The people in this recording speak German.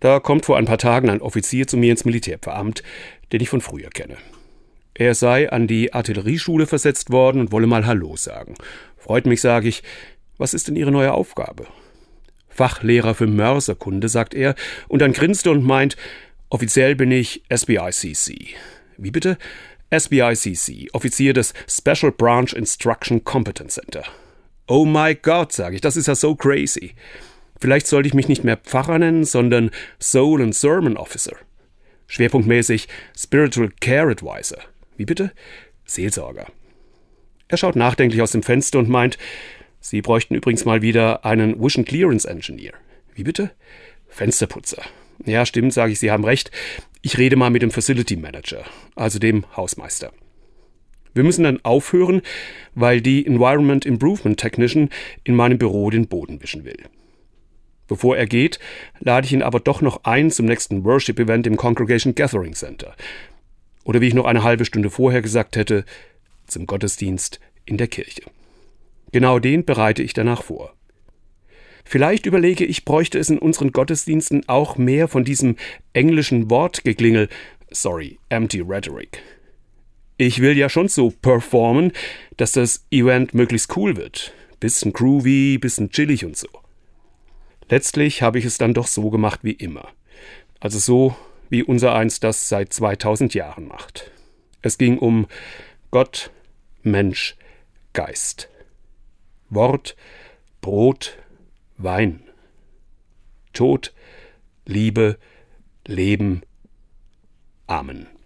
Da kommt vor ein paar Tagen ein Offizier zu mir ins Militärpfarramt, den ich von früher kenne. Er sei an die Artillerieschule versetzt worden und wolle mal Hallo sagen. Freut mich, sage ich. Was ist denn Ihre neue Aufgabe? Fachlehrer für Mörserkunde, sagt er, und dann grinst er und meint, offiziell bin ich SBICC. Wie bitte? SBICC, Offizier des Special Branch Instruction Competence Center. Oh my God, sage ich, das ist ja so crazy. Vielleicht sollte ich mich nicht mehr Pfarrer nennen, sondern Soul and Sermon Officer. Schwerpunktmäßig Spiritual Care Advisor. Wie bitte? Seelsorger. Er schaut nachdenklich aus dem Fenster und meint, Sie bräuchten übrigens mal wieder einen Vision Clearance Engineer. Wie bitte? Fensterputzer. Ja, stimmt, sage ich, Sie haben recht. Ich rede mal mit dem Facility Manager, also dem Hausmeister. Wir müssen dann aufhören, weil die Environment Improvement Technician in meinem Büro den Boden wischen will. Bevor er geht, lade ich ihn aber doch noch ein zum nächsten Worship-Event im Congregation Gathering Center. Oder wie ich noch eine halbe Stunde vorher gesagt hätte, zum Gottesdienst in der Kirche. Genau den bereite ich danach vor. Vielleicht überlege ich, bräuchte es in unseren Gottesdiensten auch mehr von diesem englischen Wortgeklingel, sorry, empty rhetoric. Ich will ja schon so performen, dass das Event möglichst cool wird. Bisschen groovy, bisschen chillig und so. Letztlich habe ich es dann doch so gemacht wie immer. Also so, wie unser eins das seit 2000 Jahren macht. Es ging um Gott, Mensch, Geist. Wort, Brot, Wein. Tod, Liebe, Leben. Amen.